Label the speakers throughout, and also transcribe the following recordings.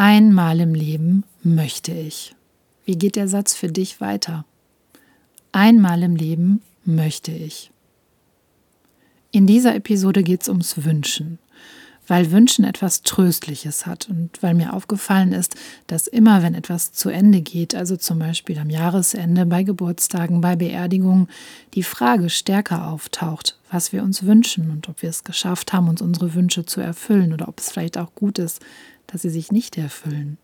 Speaker 1: Einmal im Leben möchte ich. Wie geht der Satz für dich weiter? Einmal im Leben möchte ich. In dieser Episode geht es ums Wünschen weil Wünschen etwas Tröstliches hat und weil mir aufgefallen ist, dass immer, wenn etwas zu Ende geht, also zum Beispiel am Jahresende, bei Geburtstagen, bei Beerdigungen, die Frage stärker auftaucht, was wir uns wünschen und ob wir es geschafft haben, uns unsere Wünsche zu erfüllen oder ob es vielleicht auch gut ist, dass sie sich nicht erfüllen.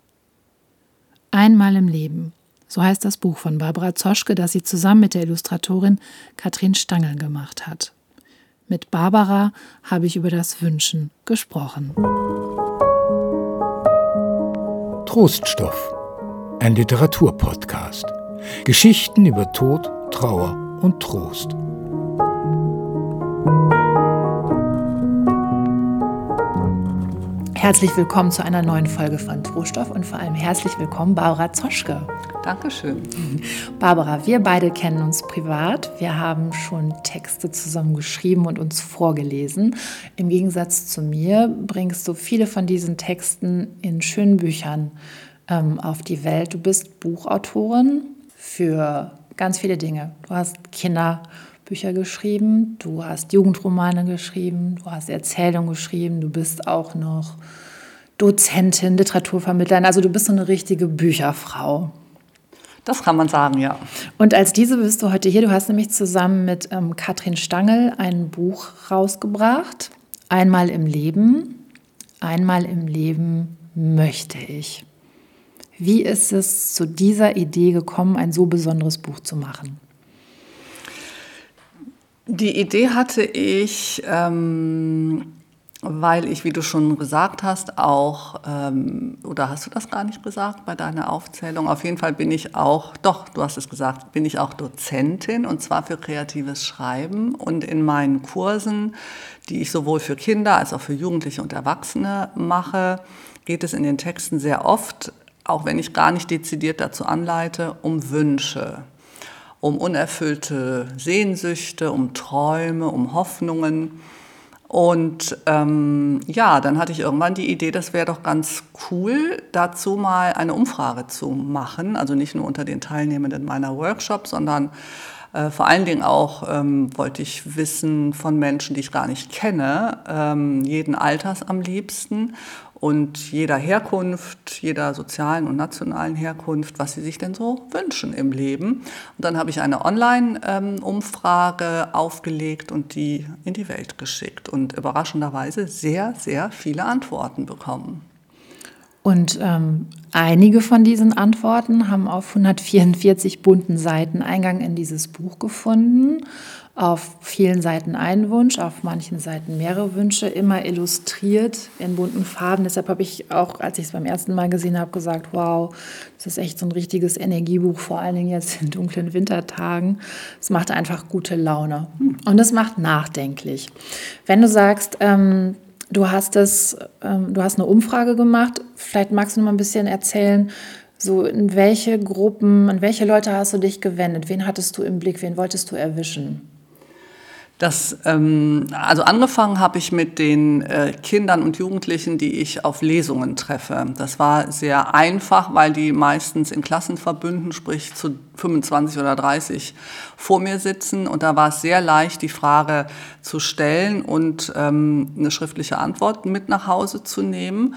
Speaker 1: Einmal im Leben. So heißt das Buch von Barbara Zoschke, das sie zusammen mit der Illustratorin Katrin Stangl gemacht hat. Mit Barbara habe ich über das Wünschen gesprochen.
Speaker 2: Troststoff, ein Literaturpodcast. Geschichten über Tod, Trauer und Trost.
Speaker 1: Herzlich willkommen zu einer neuen Folge von Troststoff und vor allem herzlich willkommen Barbara Zoschke.
Speaker 3: Dankeschön.
Speaker 1: Barbara, wir beide kennen uns privat. Wir haben schon Texte zusammen geschrieben und uns vorgelesen. Im Gegensatz zu mir bringst du viele von diesen Texten in schönen Büchern ähm, auf die Welt. Du bist Buchautorin für ganz viele Dinge. Du hast Kinderbücher geschrieben, du hast Jugendromane geschrieben, du hast Erzählungen geschrieben, du bist auch noch Dozentin, Literaturvermittlerin. Also du bist so eine richtige Bücherfrau.
Speaker 3: Das kann man sagen, ja.
Speaker 1: Und als diese bist du heute hier. Du hast nämlich zusammen mit ähm, Katrin Stangl ein Buch rausgebracht. Einmal im Leben, einmal im Leben möchte ich. Wie ist es zu dieser Idee gekommen, ein so besonderes Buch zu machen?
Speaker 3: Die Idee hatte ich ähm, weil ich, wie du schon gesagt hast, auch, ähm, oder hast du das gar nicht gesagt bei deiner Aufzählung? Auf jeden Fall bin ich auch, doch, du hast es gesagt, bin ich auch Dozentin und zwar für kreatives Schreiben. Und in meinen Kursen, die ich sowohl für Kinder als auch für Jugendliche und Erwachsene mache, geht es in den Texten sehr oft, auch wenn ich gar nicht dezidiert dazu anleite, um Wünsche um unerfüllte Sehnsüchte, um Träume, um Hoffnungen. Und ähm, ja, dann hatte ich irgendwann die Idee, das wäre doch ganz cool, dazu mal eine Umfrage zu machen. Also nicht nur unter den Teilnehmenden meiner Workshops, sondern äh, vor allen Dingen auch ähm, wollte ich wissen von Menschen, die ich gar nicht kenne, ähm, jeden Alters am liebsten und jeder Herkunft, jeder sozialen und nationalen Herkunft, was sie sich denn so wünschen im Leben. Und dann habe ich eine Online-Umfrage aufgelegt und die in die Welt geschickt und überraschenderweise sehr, sehr viele Antworten bekommen.
Speaker 1: Und ähm, einige von diesen Antworten haben auf 144 bunten Seiten Eingang in dieses Buch gefunden auf vielen Seiten einen Wunsch, auf manchen Seiten mehrere Wünsche, immer illustriert in bunten Farben. Deshalb habe ich auch, als ich es beim ersten Mal gesehen habe, gesagt, wow, das ist echt so ein richtiges Energiebuch, vor allen Dingen jetzt in dunklen Wintertagen. Es macht einfach gute Laune und es macht nachdenklich. Wenn du sagst, ähm, du hast es, ähm, du hast eine Umfrage gemacht, vielleicht magst du noch mal ein bisschen erzählen, so in welche Gruppen, an welche Leute hast du dich gewendet? Wen hattest du im Blick? Wen wolltest du erwischen?
Speaker 3: Das, ähm, also angefangen habe ich mit den äh, Kindern und Jugendlichen, die ich auf Lesungen treffe. Das war sehr einfach, weil die meistens in Klassenverbünden, sprich zu 25 oder 30 vor mir sitzen. Und da war es sehr leicht, die Frage zu stellen und ähm, eine schriftliche Antwort mit nach Hause zu nehmen.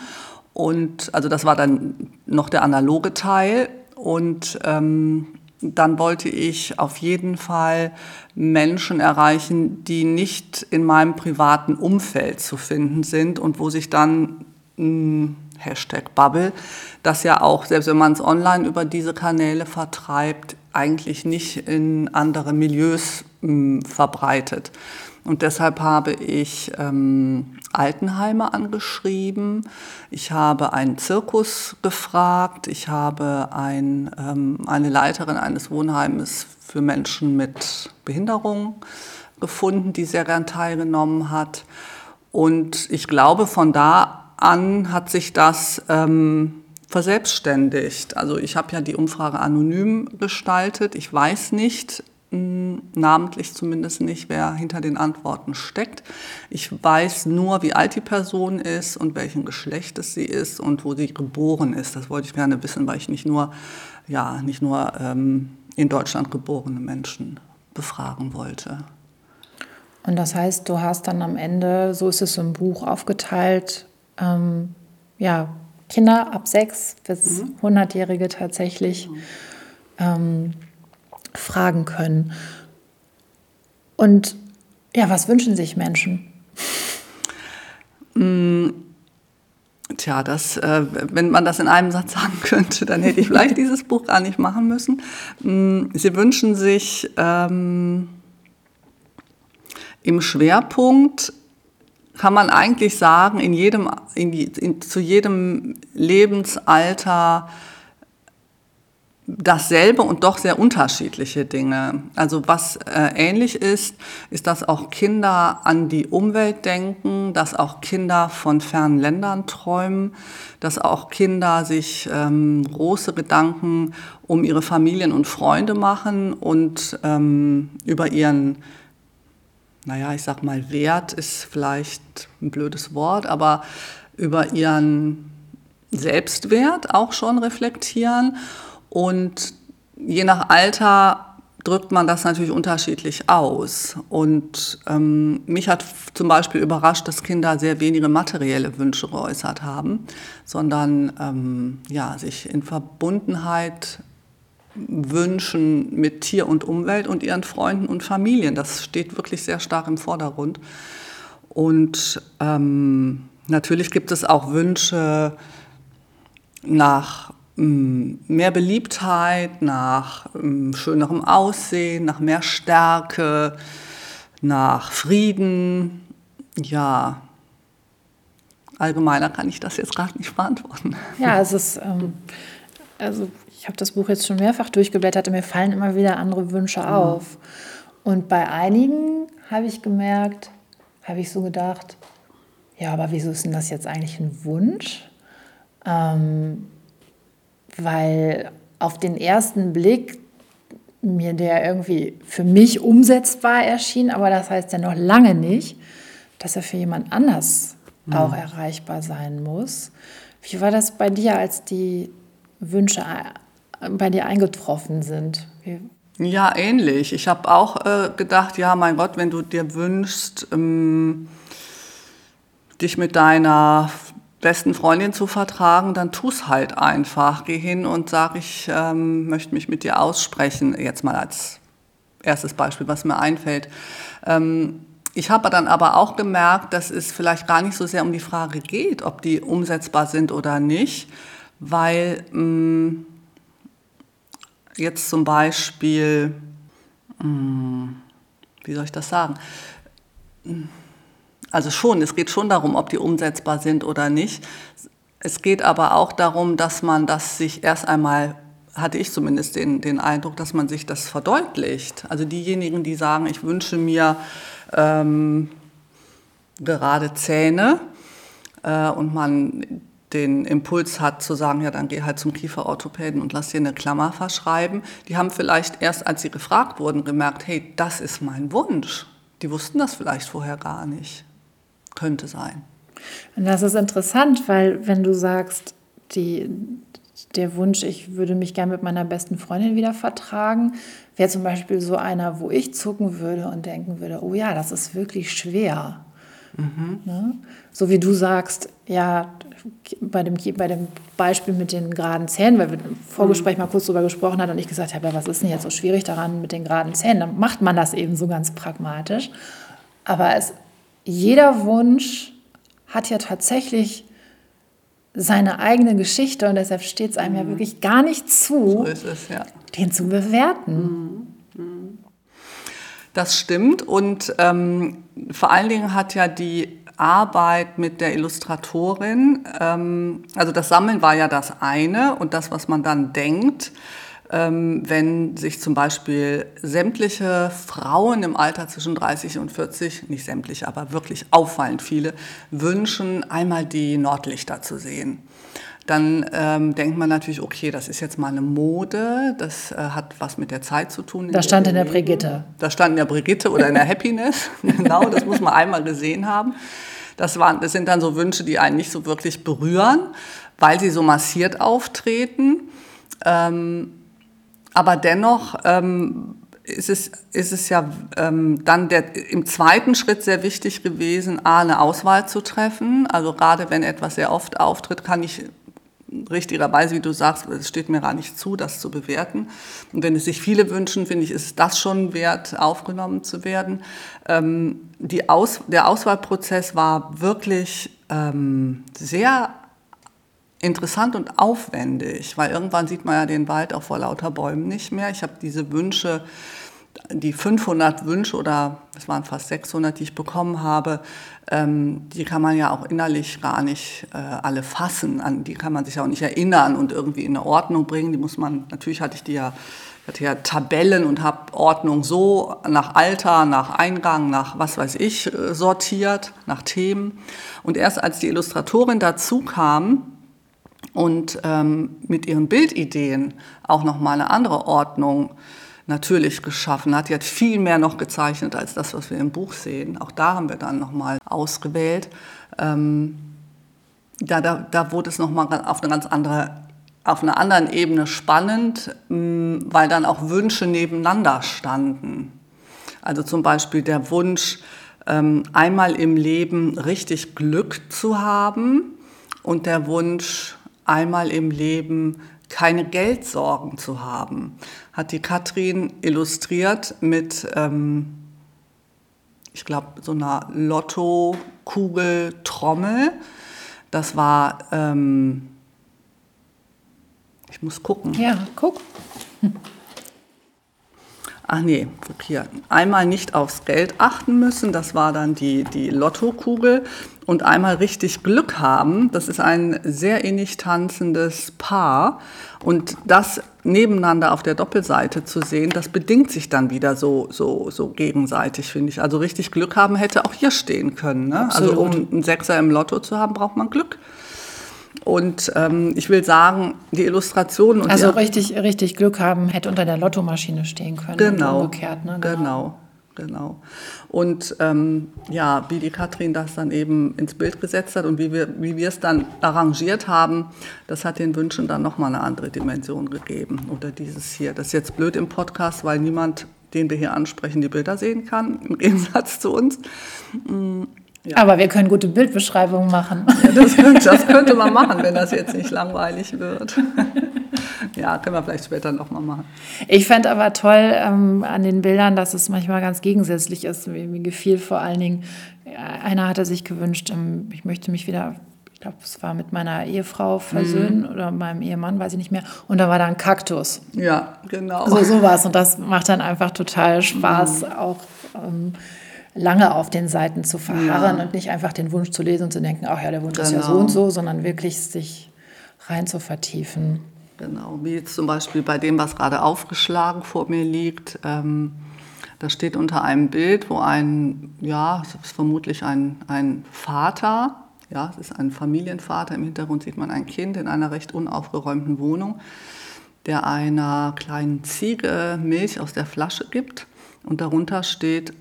Speaker 3: Und also das war dann noch der analoge Teil. Und ähm, dann wollte ich auf jeden Fall Menschen erreichen, die nicht in meinem privaten Umfeld zu finden sind und wo sich dann hm, Hashtag Bubble, das ja auch, selbst wenn man es online über diese Kanäle vertreibt, eigentlich nicht in andere Milieus mh, hm, verbreitet. Und deshalb habe ich ähm, Altenheime angeschrieben, ich habe einen Zirkus gefragt, ich habe ein, ähm, eine Leiterin eines Wohnheimes für Menschen mit Behinderung gefunden, die sehr gern teilgenommen hat. Und ich glaube, von da an hat sich das ähm, verselbstständigt. Also ich habe ja die Umfrage anonym gestaltet. Ich weiß nicht, namentlich zumindest nicht, wer hinter den Antworten steckt. Ich weiß nur, wie alt die Person ist und welchen Geschlechtes sie ist und wo sie geboren ist. Das wollte ich gerne wissen, weil ich nicht nur, ja, nicht nur ähm, in Deutschland geborene Menschen befragen wollte.
Speaker 1: Und das heißt, du hast dann am Ende, so ist es im Buch aufgeteilt, ähm, ja, Kinder ab sechs bis mhm. 100-Jährige tatsächlich mhm. ähm, fragen können. Und ja, was wünschen sich Menschen?
Speaker 3: Mm, tja, das, äh, wenn man das in einem Satz sagen könnte, dann hätte ich vielleicht dieses Buch gar nicht machen müssen. Mm, sie wünschen sich ähm, im Schwerpunkt kann man eigentlich sagen, in jedem, in, in, zu jedem Lebensalter dasselbe und doch sehr unterschiedliche Dinge. Also was äh, ähnlich ist, ist, dass auch Kinder an die Umwelt denken, dass auch Kinder von fernen Ländern träumen, dass auch Kinder sich ähm, große Gedanken um ihre Familien und Freunde machen und ähm, über ihren naja, ich sag mal, Wert ist vielleicht ein blödes Wort, aber über ihren Selbstwert auch schon reflektieren. Und je nach Alter drückt man das natürlich unterschiedlich aus. Und ähm, mich hat zum Beispiel überrascht, dass Kinder sehr wenige materielle Wünsche geäußert haben, sondern ähm, ja, sich in Verbundenheit wünschen mit Tier und Umwelt und ihren Freunden und Familien. Das steht wirklich sehr stark im Vordergrund. Und ähm, natürlich gibt es auch Wünsche nach mehr Beliebtheit, nach ähm, schönerem Aussehen, nach mehr Stärke, nach Frieden. Ja, allgemeiner kann ich das jetzt gerade nicht beantworten.
Speaker 1: Ja, es ist, ähm, also ich habe das Buch jetzt schon mehrfach durchgeblättert und mir fallen immer wieder andere Wünsche mhm. auf. Und bei einigen habe ich gemerkt, habe ich so gedacht, ja, aber wieso ist denn das jetzt eigentlich ein Wunsch? Ähm, weil auf den ersten Blick mir der irgendwie für mich umsetzbar erschien, aber das heißt ja noch lange nicht, dass er für jemand anders mhm. auch erreichbar sein muss. Wie war das bei dir, als die Wünsche bei dir eingetroffen sind? Wie
Speaker 3: ja, ähnlich. Ich habe auch äh, gedacht, ja, mein Gott, wenn du dir wünschst, ähm, dich mit deiner besten Freundin zu vertragen, dann tu es halt einfach. Geh hin und sag, ich ähm, möchte mich mit dir aussprechen. Jetzt mal als erstes Beispiel, was mir einfällt. Ähm, ich habe dann aber auch gemerkt, dass es vielleicht gar nicht so sehr um die Frage geht, ob die umsetzbar sind oder nicht, weil mh, mm, jetzt zum Beispiel, hm, wie soll ich das sagen? Also schon, es geht schon darum, ob die umsetzbar sind oder nicht. Es geht aber auch darum, dass man das sich erst einmal, hatte ich zumindest den, den Eindruck, dass man sich das verdeutlicht. Also diejenigen, die sagen, ich wünsche mir ähm, gerade Zähne äh, und man den Impuls hat zu sagen, ja, dann geh halt zum Kieferorthopäden und lass dir eine Klammer verschreiben. Die haben vielleicht erst, als sie gefragt wurden, gemerkt, hey, das ist mein Wunsch. Die wussten das vielleicht vorher gar nicht. Könnte sein.
Speaker 1: Und das ist interessant, weil wenn du sagst, die, der Wunsch, ich würde mich gerne mit meiner besten Freundin wieder vertragen, wäre zum Beispiel so einer, wo ich zucken würde und denken würde, oh ja, das ist wirklich schwer. Mhm. Ne? So wie du sagst, ja, bei dem, bei dem Beispiel mit den geraden Zähnen, weil wir im Vorgespräch mhm. mal kurz darüber gesprochen haben und ich gesagt habe, ja, was ist denn jetzt so schwierig daran mit den geraden Zähnen? Dann macht man das eben so ganz pragmatisch. Aber es, jeder Wunsch hat ja tatsächlich seine eigene Geschichte und deshalb steht es einem mhm. ja wirklich gar nicht zu,
Speaker 3: so es, ja.
Speaker 1: den zu bewerten. Mhm. mhm.
Speaker 3: Das stimmt und ähm, vor allen Dingen hat ja die Arbeit mit der Illustratorin, ähm, also das Sammeln war ja das eine und das, was man dann denkt, wenn sich zum Beispiel sämtliche Frauen im Alter zwischen 30 und 40, nicht sämtliche, aber wirklich auffallend viele, wünschen, einmal die Nordlichter zu sehen dann ähm, denkt man natürlich, okay, das ist jetzt mal eine Mode, das äh, hat was mit der Zeit zu tun.
Speaker 1: Da stand in der Brigitte.
Speaker 3: Da stand in der Brigitte oder in der Happiness, genau, das muss man einmal gesehen haben. Das, waren, das sind dann so Wünsche, die einen nicht so wirklich berühren, weil sie so massiert auftreten. Ähm, aber dennoch ähm, ist es, ist es ja ähm, dann der, im zweiten Schritt sehr wichtig gewesen, A, eine Auswahl zu treffen. Also gerade wenn etwas sehr oft auftritt, kann ich richtigerweise, wie du sagst, es steht mir gar nicht zu, das zu bewerten. Und wenn es sich viele wünschen, finde ich, ist das schon wert, aufgenommen zu werden. Ähm, die Aus, der Auswahlprozess war wirklich ähm, sehr interessant und aufwendig, weil irgendwann sieht man ja den Wald auch vor lauter Bäumen nicht mehr. Ich habe diese Wünsche, die 500 Wünsche oder es waren fast 600, die ich bekommen habe, ähm, die kann man ja auch innerlich gar nicht äh, alle fassen, an die kann man sich auch nicht erinnern und irgendwie in eine Ordnung bringen. Die muss man, natürlich hatte ich die ja, hatte ja Tabellen und habe Ordnung so nach Alter, nach Eingang, nach was weiß ich äh, sortiert, nach Themen. Und erst als die Illustratorin dazu kam, und ähm, mit ihren Bildideen auch noch mal eine andere Ordnung natürlich geschaffen hat. Die hat viel mehr noch gezeichnet als das, was wir im Buch sehen. Auch da haben wir dann noch mal ausgewählt. Ähm, da, da, da wurde es noch mal auf eine ganz andere auf einer anderen Ebene spannend, mm, weil dann auch Wünsche nebeneinander standen. Also zum Beispiel der Wunsch, ähm, einmal im Leben richtig Glück zu haben und der Wunsch, einmal im Leben keine Geldsorgen zu haben, hat die Katrin illustriert mit, ähm, ich glaube, so einer Lotto-Kugel-Trommel. Das war, ähm, ich muss gucken.
Speaker 1: Ja, guck.
Speaker 3: Ach nee, hier. Einmal nicht aufs Geld achten müssen, das war dann die, die Lottokugel. Und einmal richtig Glück haben, das ist ein sehr innig tanzendes Paar. Und das nebeneinander auf der Doppelseite zu sehen, das bedingt sich dann wieder so, so, so gegenseitig, finde ich. Also richtig Glück haben hätte auch hier stehen können. Ne? Also um einen Sechser im Lotto zu haben, braucht man Glück. Und ähm, ich will sagen, die Illustrationen und
Speaker 1: also richtig, richtig Glück haben hätte unter der Lottomaschine stehen können.
Speaker 3: Genau, umgekehrt, ne? genau. genau. Genau. Und ähm, ja, wie die Katrin das dann eben ins Bild gesetzt hat und wie wir, wie wir es dann arrangiert haben, das hat den Wünschen dann nochmal eine andere Dimension gegeben. Oder dieses hier, das ist jetzt blöd im Podcast, weil niemand, den wir hier ansprechen, die Bilder sehen kann, im Gegensatz zu uns.
Speaker 1: Ja. Aber wir können gute Bildbeschreibungen machen.
Speaker 3: Ja, das, das, könnte man machen, wenn das jetzt nicht langweilig wird. Ja, können wir vielleicht später nochmal machen.
Speaker 1: Ich fände aber toll ähm, an den Bildern, dass es manchmal ganz gegensätzlich ist. Mir, mir gefiel vor allen Dingen, einer hatte sich gewünscht, ähm, ich möchte mich wieder ich glaube, es war mit meiner Ehefrau versöhnen mhm. oder meinem Ehemann, weiß ich nicht mehr. Und da war da ein Kaktus.
Speaker 3: Ja, genau.
Speaker 1: So sowas. Und das macht dann einfach total Spaß, mhm. auch ähm, lange auf den Seiten zu verharren ja. und nicht einfach den Wunsch zu lesen und zu denken, ach ja, der Wunsch genau. ist ja so genau. und so, sondern wirklich sich rein zu vertiefen.
Speaker 3: Genau, wie jetzt zum Beispiel bei dem, was gerade aufgeschlagen vor mir liegt. Ähm, das steht unter einem Bild, wo ein, ja, es ist vermutlich ein, ein Vater, ja, es ist ein Familienvater, im Hintergrund sieht man ein Kind in einer recht unaufgeräumten Wohnung, der einer kleinen Ziege Milch aus der Flasche gibt und darunter steht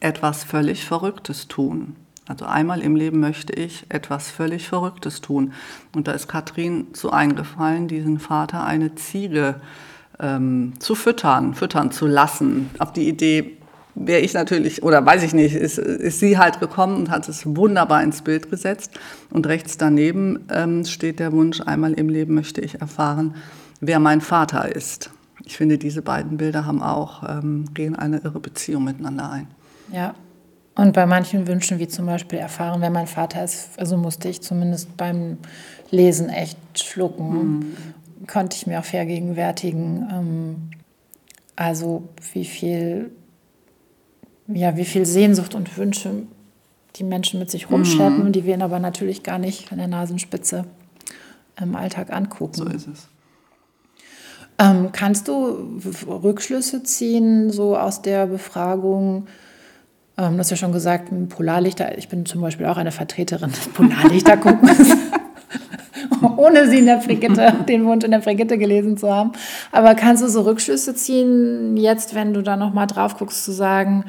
Speaker 3: etwas völlig Verrücktes tun. Also einmal im Leben möchte ich etwas völlig Verrücktes tun. Und da ist Katrin zu eingefallen, diesen Vater eine Ziege ähm, zu füttern, füttern zu lassen. Auf die Idee wäre ich natürlich, oder weiß ich nicht, ist, ist sie halt gekommen und hat es wunderbar ins Bild gesetzt. Und rechts daneben ähm, steht der Wunsch, einmal im Leben möchte ich erfahren, wer mein Vater ist. Ich finde, diese beiden Bilder haben auch, ähm, gehen eine irre Beziehung miteinander ein.
Speaker 1: Ja, und bei manchen Wünschen, wie zum Beispiel erfahren, wer mein Vater ist, also musste ich zumindest beim Lesen echt schlucken, mhm. konnte ich mir auch vergegenwärtigen. Ähm, also wie viel, ja, wie viel Sehnsucht und Wünsche die Menschen mit sich rumschleppen, mhm. die wir aber natürlich gar nicht an der Nasenspitze im Alltag angucken.
Speaker 3: So ist es.
Speaker 1: Ähm, kannst du Rückschlüsse ziehen, so aus der Befragung? Ähm, du hast ja schon gesagt, Polarlichter, ich bin zum Beispiel auch eine Vertreterin des Polarlichterguckens. ohne sie in der Brigitte, den Wunsch in der Brigitte gelesen zu haben. Aber kannst du so Rückschlüsse ziehen, jetzt, wenn du da nochmal drauf guckst, zu sagen,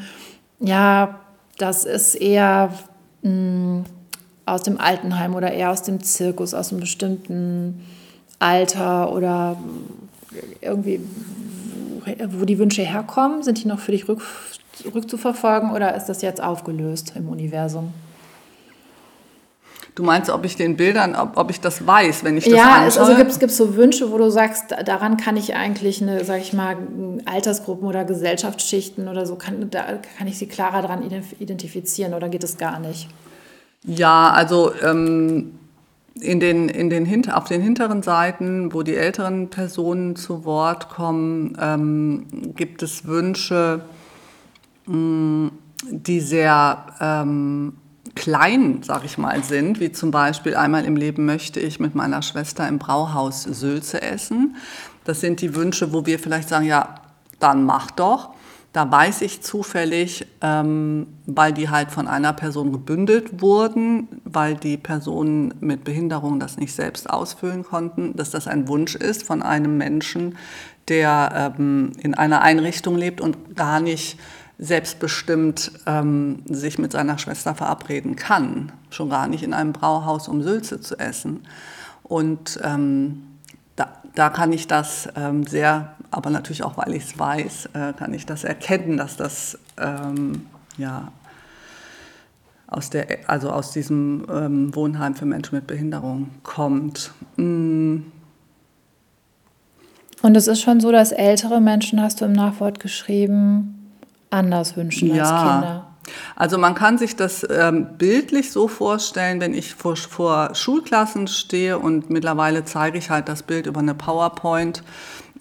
Speaker 1: ja, das ist eher mh, hm, aus dem Altenheim oder eher aus dem Zirkus, aus einem bestimmten Alter oder irgendwie, wo die Wünsche herkommen? Sind die noch für dich rück, rückzuverfolgen oder ist das jetzt aufgelöst im Universum?
Speaker 3: Du meinst, ob ich den Bildern, ob, ob ich das weiß, wenn ich das
Speaker 1: Ja, es, also gibt es so Wünsche, wo du sagst, daran kann ich eigentlich eine, sag ich mal, Altersgruppen oder Gesellschaftsschichten oder so, kann, da kann ich sie klarer daran identifizieren oder geht es gar nicht?
Speaker 3: Ja, also ähm, in den, in den Hinter, auf den hinteren Seiten, wo die älteren Personen zu Wort kommen, ähm, gibt es Wünsche, die sehr ähm, klein, sag ich mal, sind, wie zum Beispiel einmal im Leben möchte ich mit meiner Schwester im Brauhaus Sülze essen. Das sind die Wünsche, wo wir vielleicht sagen, ja, dann mach doch. Da weiß ich zufällig, ähm, weil die halt von einer Person gebündelt wurden, weil die Personen mit Behinderung das nicht selbst ausfüllen konnten, dass das ein Wunsch ist von einem Menschen, der ähm, in einer Einrichtung lebt und gar nicht selbstbestimmt ähm, sich mit seiner Schwester verabreden kann, schon gar nicht in einem Brauhaus, um Sülze zu essen. Und ähm, da, da, kann ich das ähm, sehr, aber natürlich auch, weil ich es weiß, äh, kann ich das erkennen, dass das ähm, ja aus der, also aus diesem ähm, Wohnheim für Menschen mit Behinderung kommt. Mm.
Speaker 1: Und es ist schon so, dass ältere Menschen, hast du im Nachwort geschrieben, anders wünschen ja. als Kinder.
Speaker 3: Also man kann sich das ähm, bildlich so vorstellen, wenn ich vor, vor, Schulklassen stehe und mittlerweile zeige ich halt das Bild über eine PowerPoint,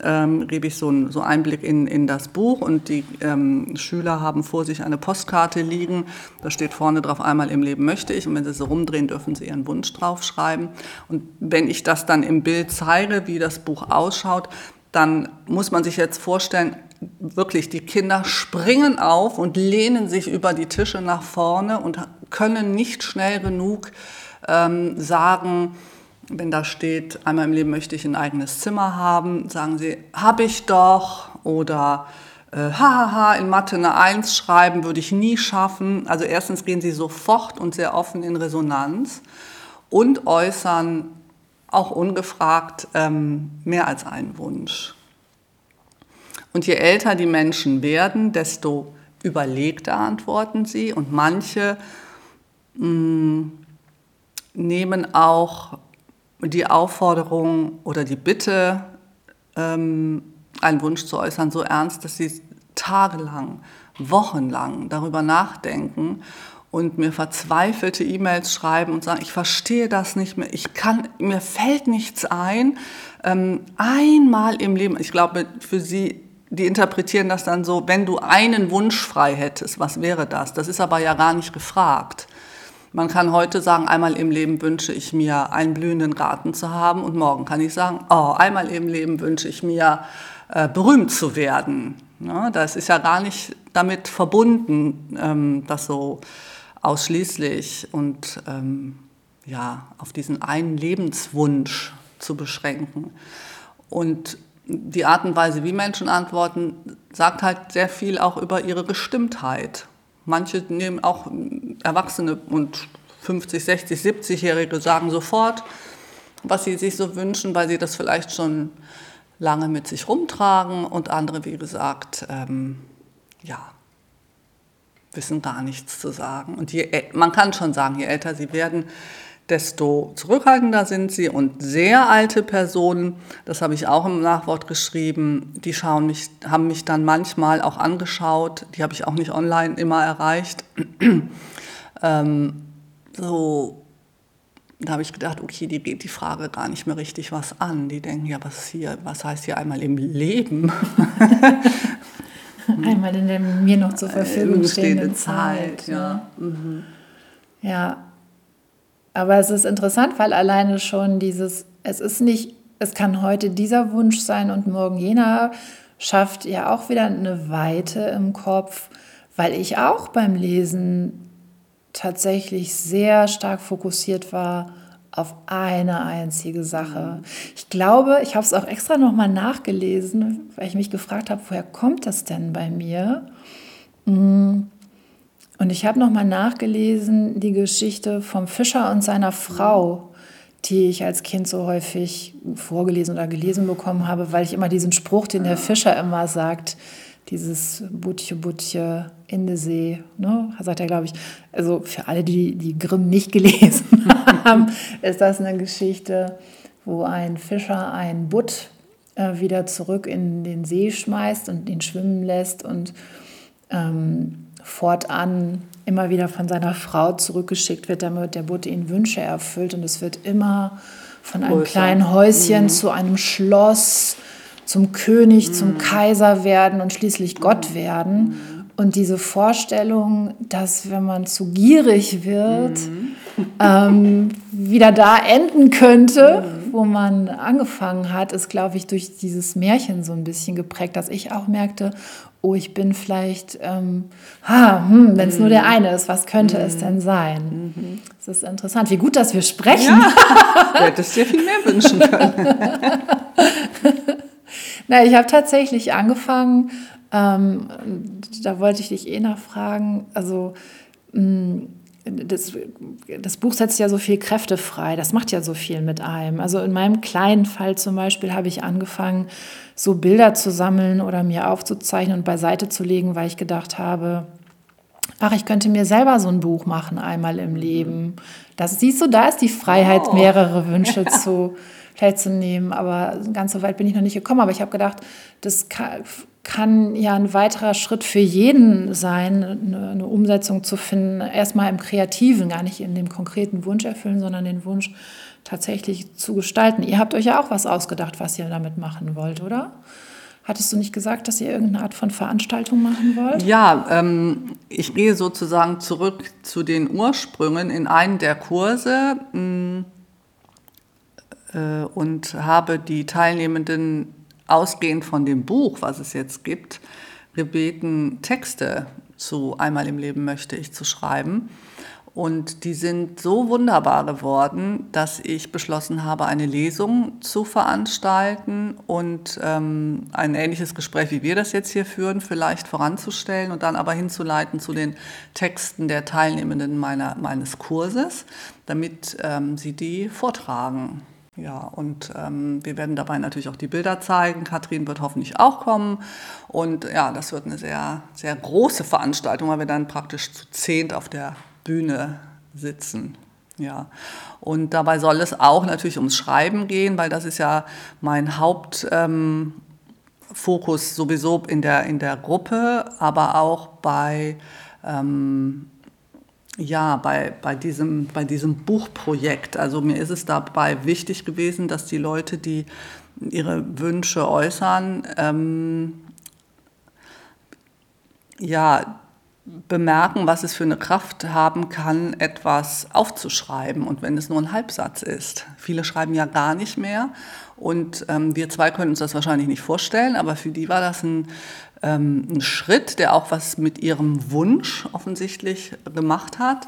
Speaker 3: ähm, gebe ich so einen so Einblick in, in das Buch und die ähm, Schüler haben vor sich eine Postkarte liegen. Da steht vorne drauf, einmal im Leben möchte ich und wenn sie so rumdrehen, dürfen sie ihren Wunsch draufschreiben. Und wenn ich das dann im Bild zeige, wie das Buch ausschaut, dann muss man sich jetzt vorstellen, wirklich, die Kinder springen auf und lehnen sich über die Tische nach vorne und können nicht schnell genug ähm, sagen, wenn da steht, einmal im Leben möchte ich ein eigenes Zimmer haben, sagen sie, habe ich doch oder äh, hahaha, in Mathe eine Eins schreiben würde ich nie schaffen. Also erstens gehen sie sofort und sehr offen in Resonanz und äußern auch ungefragt ähm, mehr als einen Wunsch. Und je älter die Menschen werden, desto überlegter antworten sie. Und manche mh, mm, nehmen auch die Aufforderung oder die Bitte, ähm, einen Wunsch zu äußern, so ernst, dass sie tagelang, wochenlang darüber nachdenken und mir verzweifelte E-Mails schreiben und sagen, ich verstehe das nicht mehr, ich kann, mir fällt nichts ein. Ähm, einmal im Leben, ich glaube, für sie die interpretieren das dann so, wenn du einen Wunsch frei hättest, was wäre das? Das ist aber ja gar nicht gefragt. Man kann heute sagen, einmal im Leben wünsche ich mir, einen blühenden Garten zu haben und morgen kann ich sagen, oh, einmal im Leben wünsche ich mir, äh, berühmt zu werden. Ja, das ist ja gar nicht damit verbunden, ähm, das so ausschließlich und ähm, ja, auf diesen einen Lebenswunsch zu beschränken. Und die Art und Weise, wie Menschen antworten, sagt halt sehr viel auch über ihre Bestimmtheit. Manche nehmen auch Erwachsene und 50, 60, 70-Jährige sagen sofort, was sie sich so wünschen, weil sie das vielleicht schon lange mit sich rumtragen und andere, wie gesagt, ähm, ja, wissen gar nichts zu sagen. Und je, man kann schon sagen, je älter sie werden, desto zurückhaltender sind sie. Und sehr alte Personen, das habe ich auch im Nachwort geschrieben, die schauen mich, haben mich dann manchmal auch angeschaut. Die habe ich auch nicht online immer erreicht. ähm, so, da habe ich gedacht, okay, die geht die Frage gar nicht mehr richtig was an. Die denken, ja, was hier, was heißt hier einmal im Leben?
Speaker 1: einmal in der mir noch zur Verfügung stehenden Zeit. Zeit
Speaker 3: ja. Mhm.
Speaker 1: ja, aber es ist interessant, weil alleine schon dieses, es ist nicht, es kann heute dieser Wunsch sein und morgen jener, schafft ja auch wieder eine Weite im Kopf, weil ich auch beim Lesen tatsächlich sehr stark fokussiert war auf eine einzige Sache. Ich glaube, ich habe es auch extra nochmal nachgelesen, weil ich mich gefragt habe, woher kommt das denn bei mir? Mm. Und ich habe nochmal nachgelesen die Geschichte vom Fischer und seiner Frau, die ich als Kind so häufig vorgelesen oder gelesen bekommen habe, weil ich immer diesen Spruch, den der Fischer immer sagt, dieses Butche, Butche in der See, ne, sagt er, glaube ich. Also für alle, die die Grimm nicht gelesen haben, ist das eine Geschichte, wo ein Fischer einen Butt äh, wieder zurück in den See schmeißt und ihn schwimmen lässt und ähm, fortan immer wieder von seiner Frau zurückgeschickt wird, damit der Butt ihn Wünsche erfüllt. Und es wird immer von einem Größer. kleinen Häuschen mhm. zu einem Schloss zum König, mhm. zum Kaiser werden und schließlich Gott werden. Mhm. Und diese Vorstellung, dass wenn man zu gierig wird, mhm. ähm, wieder da enden könnte, mhm. wo man angefangen hat, ist, glaube ich, durch dieses Märchen so ein bisschen geprägt, dass ich auch merkte, oh, ich bin vielleicht, ähm, hm, wenn es nur der mhm. eine ist, was könnte es denn mhm. sein? Mhm. Das ist interessant. Wie gut, dass wir sprechen. Ja,
Speaker 3: du hättest dir viel mehr wünschen können.
Speaker 1: Na, ich habe tatsächlich angefangen, ähm, da wollte ich dich eh nachfragen, also mh, mm, das, das, Buch setzt ja so viel Kräfte frei, das macht ja so viel mit einem. Also in meinem kleinen Fall zum Beispiel habe ich angefangen, so Bilder zu sammeln oder mir aufzuzeichnen und beiseite zu legen, weil ich gedacht habe, ach, ich könnte mir selber so ein Buch machen, einmal im Leben. Das siehst du, da ist die Freiheit, oh. mehrere Wünsche zu teilzunehmen. Aber ganz so weit bin ich noch nicht gekommen. Aber ich habe gedacht, das kann, ja ein weiterer Schritt für jeden sein, eine, eine Umsetzung zu finden. Erstmal im Kreativen, gar nicht in dem konkreten Wunsch erfüllen, sondern den Wunsch tatsächlich zu gestalten. Ihr habt euch ja auch was ausgedacht, was ihr damit machen wollt, oder? Hattest du nicht gesagt, dass ihr irgendeine Art von Veranstaltung machen wollt?
Speaker 3: Ja, ähm, ich gehe sozusagen zurück zu den Ursprüngen in einen der Kurse. Mh, mm, äh, und habe die Teilnehmenden ausgehend von dem Buch, was es jetzt gibt, gebeten, Texte zu Einmal im Leben möchte ich zu schreiben. Und die sind so wunderbar geworden, dass ich beschlossen habe, eine Lesung zu veranstalten und ähm, ein ähnliches Gespräch, wie wir das jetzt hier führen, vielleicht voranzustellen und dann aber hinzuleiten zu den Texten der Teilnehmenden meiner, meines Kurses, damit ähm, sie die vortragen. Ja, und ähm, wir werden dabei natürlich auch die Bilder zeigen. Katrin wird hoffentlich auch kommen. Und ja, das wird eine sehr, sehr große Veranstaltung, weil wir dann praktisch zu zehnt auf der Bühne sitzen. Ja, und dabei soll es auch natürlich ums Schreiben gehen, weil das ist ja mein Hauptfokus ähm, sowieso in der, in der Gruppe, aber auch bei ähm, ja, bei, bei, diesem, bei diesem Buchprojekt. Also mir ist es dabei wichtig gewesen, dass die Leute, die ihre Wünsche äußern, ähm, ja, bemerken, was es für eine Kraft haben kann, etwas aufzuschreiben. Und wenn es nur ein Halbsatz ist. Viele schreiben ja gar nicht mehr. Und ähm, wir zwei können uns das wahrscheinlich nicht vorstellen, aber für die war das ein ähm, ein Schritt, der auch was mit ihrem Wunsch offensichtlich gemacht hat,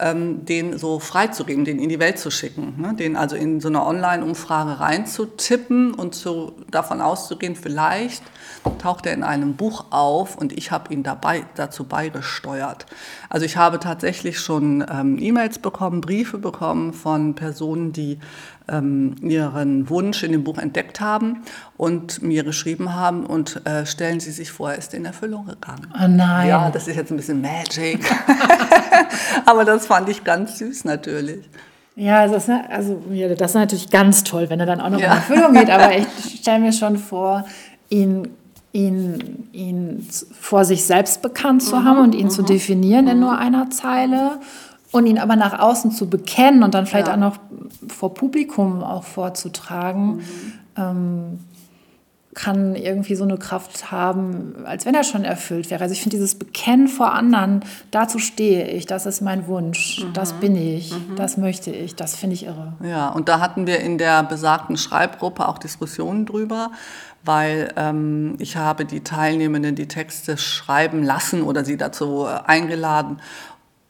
Speaker 3: ähm, den so freizugeben, den in die Welt zu schicken, ne? den also in so eine Online-Umfrage reinzutippen und zu, davon auszugehen, vielleicht taucht er in einem Buch auf und ich habe ihn dabei, dazu beigesteuert. Also ich habe tatsächlich schon ähm, E-Mails bekommen, Briefe bekommen von Personen, die ähm, ihren Wunsch in dem Buch entdeckt haben und mir geschrieben haben und äh, stellen Sie sich vor, er ist in Erfüllung gegangen.
Speaker 1: Oh nein.
Speaker 3: Ja, das ist jetzt ein bisschen Magic. Aber das fand ich ganz süß natürlich.
Speaker 1: Ja, das ist, also, ja, das ist natürlich ganz toll, wenn er dann auch noch ja. in Erfüllung geht. Aber ich stelle mir schon vor, ihn, ihn, ihn vor sich selbst bekannt zu mhm, haben und ihn mhm, zu definieren mhm. in nur einer Zeile und ihn aber nach außen zu bekennen und dann vielleicht ja. auch noch vor Publikum auch vorzutragen, mhm. ähm, kann irgendwie so eine Kraft haben, als wenn er schon erfüllt wäre. Also ich finde dieses Bekennen vor anderen, dazu stehe ich, das ist mein Wunsch, mhm. das bin ich, mhm. das möchte ich, das finde ich irre.
Speaker 3: Ja, und da hatten wir in der besagten Schreibgruppe auch Diskussionen drüber, weil ähm, ich habe die Teilnehmenden die Texte schreiben lassen oder sie dazu äh, eingeladen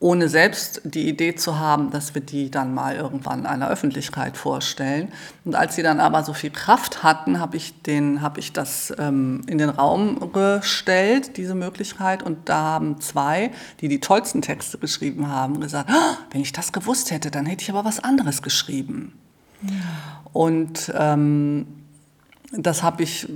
Speaker 3: ohne selbst die Idee zu haben, dass wir die dann mal irgendwann einer Öffentlichkeit vorstellen. Und als sie dann aber so viel Kraft hatten, habe ich, den, hab ich das ähm, in den Raum gestellt, diese Möglichkeit. Und da haben zwei, die die tollsten Texte geschrieben haben, gesagt, oh, wenn ich das gewusst hätte, dann hätte ich aber was anderes geschrieben. Ja. Und ähm, das habe ich,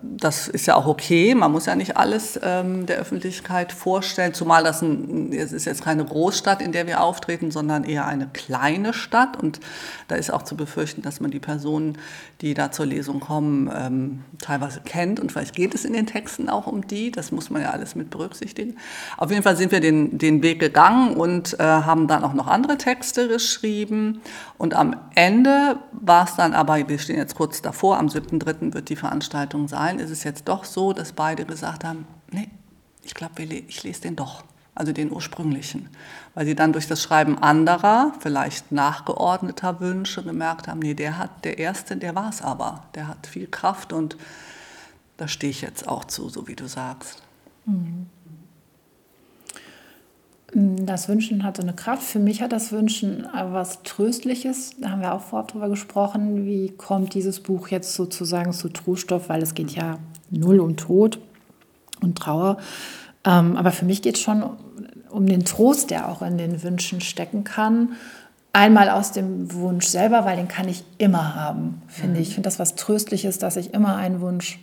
Speaker 3: das ist ja auch okay. Man muss ja nicht alles ähm, der Öffentlichkeit vorstellen, zumal das ein, es ist jetzt keine Großstadt, in der wir auftreten, sondern eher eine kleine Stadt. Und da ist auch zu befürchten, dass man die Personen, die da zur Lesung kommen, ähm, teilweise kennt. Und vielleicht geht es in den Texten auch um die. Das muss man ja alles mit berücksichtigen. Auf jeden Fall sind wir den, den Weg gegangen und äh, haben dann auch noch andere Texte geschrieben. Und am Ende war es dann aber, wir stehen jetzt kurz davor, am 7.3 wird die Veranstaltung sein, ist es jetzt doch so, dass beide gesagt haben, nee, ich glaube, ich lese den doch, also den ursprünglichen, weil sie dann durch das Schreiben anderer, vielleicht nachgeordneter Wünsche gemerkt haben, nee, der hat, der Erste, der war es aber, der hat viel Kraft und da stehe ich jetzt auch zu, so wie du sagst. Mhm.
Speaker 1: Das Wünschen hat so eine Kraft. Für mich hat das Wünschen was Tröstliches. Da haben wir auch vorab drüber gesprochen. Wie kommt dieses Buch jetzt sozusagen zu Troststoff? Weil es geht ja null um Tod und Trauer. Ähm, aber für mich geht es schon um den Trost, der auch in den Wünschen stecken kann. Einmal aus dem Wunsch selber, weil den kann ich immer haben, finde mhm. ich. Ich finde das was Tröstliches, dass ich immer einen Wunsch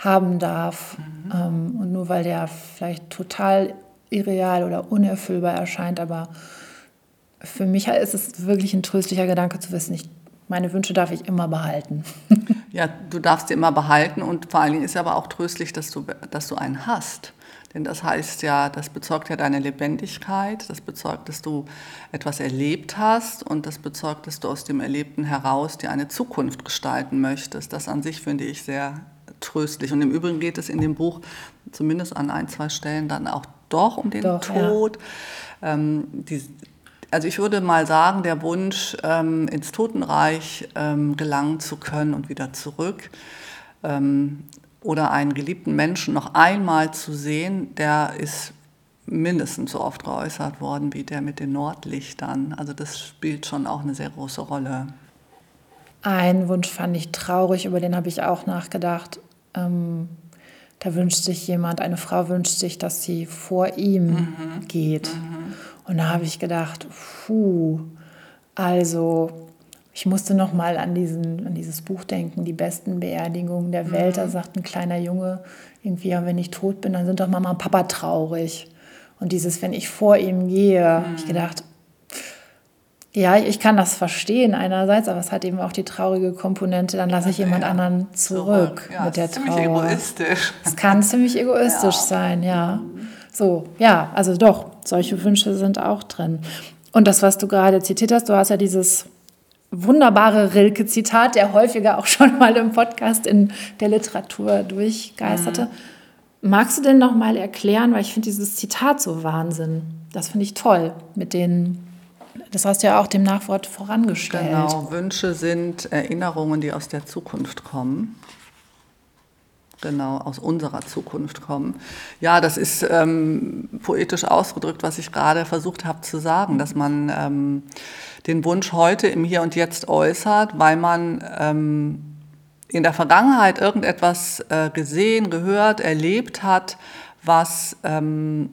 Speaker 1: haben darf. Mhm. Ähm, und nur weil der vielleicht total irreal oder unerfüllbar erscheint, aber für mich ist es wirklich ein tröstlicher Gedanke zu wissen, ich, meine Wünsche darf ich immer behalten.
Speaker 3: ja, du darfst sie immer behalten und vor allen Dingen ist aber auch tröstlich, dass du, dass du einen hast. Denn das heißt ja, das bezeugt ja deine Lebendigkeit, das bezeugt, dass du etwas erlebt hast und das bezeugt, dass du aus dem Erlebten heraus dir eine Zukunft gestalten möchtest. Das an sich finde ich sehr tröstlich. Und im Übrigen geht es in dem Buch zumindest an ein, zwei Stellen dann auch doch um den doch, Tod. Ja. Ähm, die, also ich würde mal sagen, der Wunsch, ähm, ins Totenreich ähm, gelangen zu können und wieder zurück ähm, oder einen geliebten Menschen noch einmal zu sehen, der ist mindestens so oft geäußert worden wie der mit den Nordlichtern. Also das spielt schon auch eine sehr große Rolle.
Speaker 1: Ein Wunsch fand ich traurig, über den habe ich auch nachgedacht. Ähm, da wünscht sich jemand, eine Frau wünscht sich, dass sie vor ihm mhm. geht. Mhm. Und da habe ich gedacht, puh, also ich musste noch mal an, diesen, an dieses Buch denken, die besten Beerdigungen der Welt. Mhm. Da sagt ein kleiner Junge irgendwie, ja, wenn ich tot bin, dann sind doch Mama und Papa traurig. Und dieses, wenn ich vor ihm gehe, mhm. habe ich gedacht, ja, ich kann das verstehen einerseits, aber es hat eben auch die traurige Komponente, dann lasse ich jemand ja, anderen zurück, zurück. Ja, mit der Trauer. Ziemlich egoistisch. Es kann ziemlich egoistisch ja. sein, ja. So, ja, also doch, solche Wünsche sind auch drin. Und das, was du gerade zitiert hast, du hast ja dieses wunderbare Rilke-Zitat, der häufiger auch schon mal im Podcast in der Literatur durchgeisterte. Mhm. Magst du denn noch mal erklären, weil ich finde dieses Zitat so Wahnsinn. Das finde ich toll mit den das hast du ja auch dem Nachwort vorangestellt.
Speaker 3: Genau, Wünsche sind Erinnerungen, die aus der Zukunft kommen. Genau, aus unserer Zukunft kommen. Ja, das ist ähm, poetisch ausgedrückt, was ich gerade versucht habe zu sagen, dass man ähm, den Wunsch heute im Hier und Jetzt äußert, weil man ähm, in der Vergangenheit irgendetwas äh, gesehen, gehört, erlebt hat, was ähm,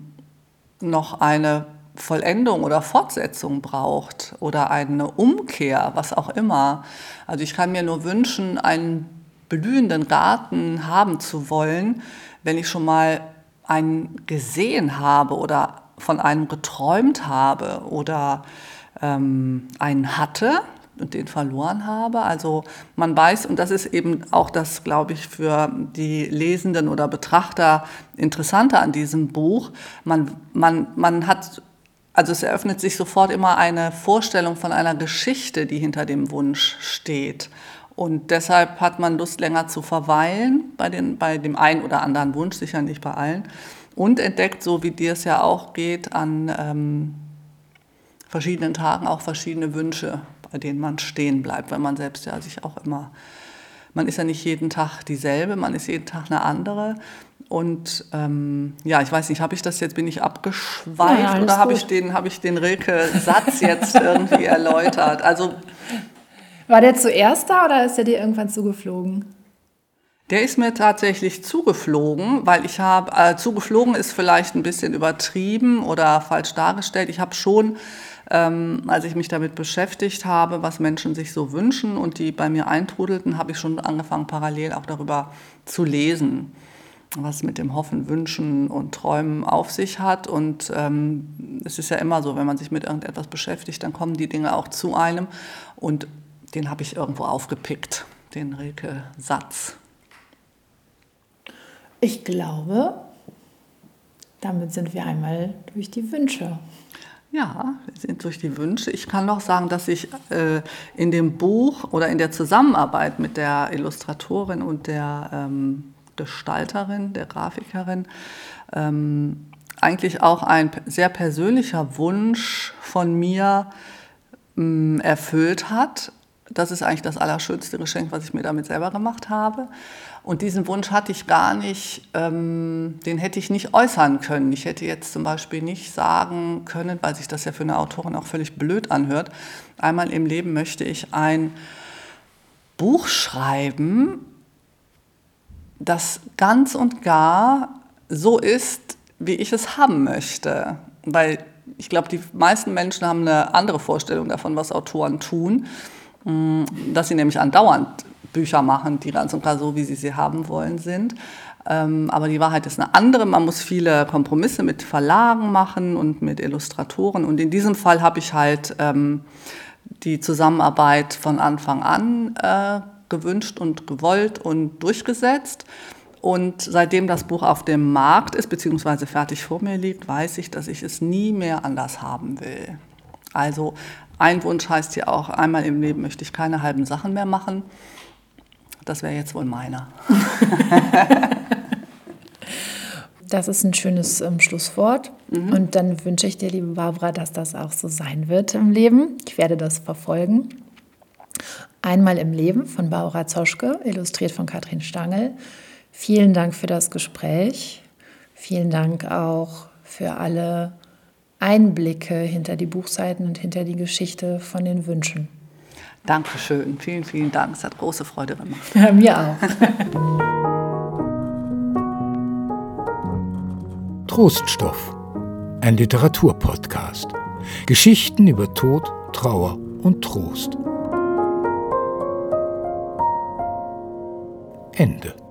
Speaker 3: noch eine Vollendung oder Fortsetzung braucht oder eine Umkehr, was auch immer. Also ich kann mir nur wünschen, einen blühenden Garten haben zu wollen, wenn ich schon mal einen gesehen habe oder von einem geträumt habe oder ähm, einen hatte und den verloren habe. Also man weiß, und das ist eben auch das, glaube ich, für die Lesenden oder Betrachter interessanter an diesem Buch, man, man, man hat also es eröffnet sich sofort immer eine Vorstellung von einer Geschichte, die hinter dem Wunsch steht. Und deshalb hat man Lust, länger zu verweilen bei, den, bei dem einen oder anderen Wunsch, sicher nicht bei allen. Und entdeckt, so wie dir es ja auch geht, an ähm, verschiedenen Tagen auch verschiedene Wünsche, bei denen man stehen bleibt, weil man selbst ja sich auch immer, man ist ja nicht jeden Tag dieselbe, man ist jeden Tag eine andere. Und ähm, ja, ich weiß nicht, habe ich das jetzt, bin ich abgeschweift
Speaker 1: Ja,
Speaker 3: oder habe ich den, ich den Rilke-Satz jetzt irgendwie erläutert? Also
Speaker 1: War der zuerst da oder ist er dir irgendwann zugeflogen?
Speaker 3: Der ist mir tatsächlich zugeflogen, weil ich habe, äh, zugeflogen ist vielleicht ein bisschen übertrieben oder falsch dargestellt. Ich habe schon, ähm, als ich mich damit beschäftigt habe, was Menschen sich so wünschen und die bei mir eintrudelten, habe ich schon angefangen, parallel auch darüber zu lesen, was mit dem Hoffen, Wünschen und Träumen auf sich hat. Und ähm, es ist ja immer so, wenn man sich mit irgendetwas beschäftigt, dann kommen die Dinge auch zu einem. Und den habe ich irgendwo aufgepickt, den Rilke-Satz.
Speaker 1: Ich glaube, damit sind wir einmal durch die Wünsche.
Speaker 3: Ja, wir sind durch die Wünsche. Ich kann noch sagen, dass ich äh, in dem Buch oder in der Zusammenarbeit mit der Illustratorin und der ähm, Gestalterin, der Grafikerin, ähm, eigentlich auch ein sehr persönlicher Wunsch von mir mh, erfüllt hat. Das ist eigentlich das allerschönste Geschenk, was ich mir damit selber gemacht habe. Und diesen Wunsch hatte ich gar nicht, ähm, den hätte ich nicht äußern können. Ich hätte jetzt zum Beispiel nicht sagen können, weil sich das ja für eine Autorin auch völlig blöd anhört, einmal im Leben möchte ich ein Buch schreiben, das ganz und gar so ist, wie ich es haben möchte. Weil ich glaube, die meisten Menschen haben eine andere Vorstellung davon, was Autoren tun. Mm, Dass sie nämlich andauernd Bücher machen, die ganz und gar so, wie sie sie haben wollen, sind. Ähm, Aber die Wahrheit ist eine andere. Man muss viele Kompromisse mit Verlagen machen und mit Illustratoren. Und in diesem Fall habe ich halt ähm, die Zusammenarbeit von Anfang an äh, gewünscht und gewollt und durchgesetzt. Und seitdem das Buch auf dem Markt ist, beziehungsweise fertig vor mir liegt, weiß ich, dass ich es nie mehr anders haben will. Also ein Wunsch heißt hier auch, einmal im Leben möchte ich keine halben Sachen mehr machen. Das wäre jetzt wohl meiner.
Speaker 1: Das ist ein schönes ähm, Schlusswort. Und dann wünsche ich dir, liebe Barbara, dass das auch so sein wird im Leben. Ich werde das verfolgen. Einmal im Leben von Barbara Zoschke, illustriert von Katrin Stangl. Vielen Dank für das Gespräch. Vielen Dank auch für alle Einblicke hinter die Buchseiten und hinter die Geschichte von den Wünschen.
Speaker 3: Dankeschön, vielen, vielen Dank. Es hat große Freude gemacht.
Speaker 1: Mir auch.
Speaker 2: Troststoff, ein Literaturpodcast. Geschichten über Tod, Trauer und Trost. Ende.